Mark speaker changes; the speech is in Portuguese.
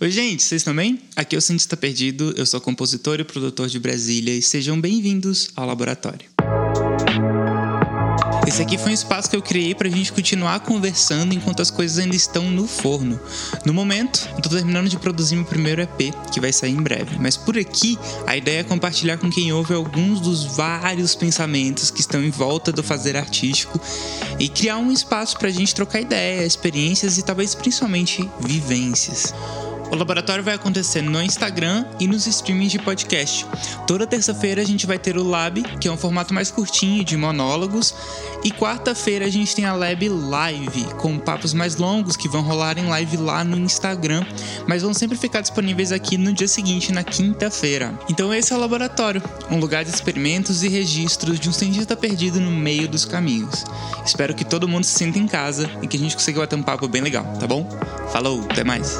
Speaker 1: Oi, gente, vocês bem? Aqui é o Cientista Perdido, eu sou compositor e produtor de Brasília e sejam bem-vindos ao laboratório. Esse aqui foi um espaço que eu criei pra gente continuar conversando enquanto as coisas ainda estão no forno. No momento, tô terminando de produzir meu primeiro EP, que vai sair em breve. Mas por aqui, a ideia é compartilhar com quem ouve alguns dos vários pensamentos que estão em volta do fazer artístico e criar um espaço pra gente trocar ideias, experiências e talvez principalmente vivências. O laboratório vai acontecer no Instagram e nos streamings de podcast. Toda terça-feira a gente vai ter o Lab, que é um formato mais curtinho de monólogos, e quarta-feira a gente tem a Lab Live, com papos mais longos que vão rolar em live lá no Instagram, mas vão sempre ficar disponíveis aqui no dia seguinte, na quinta-feira. Então esse é o laboratório, um lugar de experimentos e registros de um cientista perdido no meio dos caminhos. Espero que todo mundo se sinta em casa e que a gente consiga bater um papo bem legal, tá bom? Falou, até mais!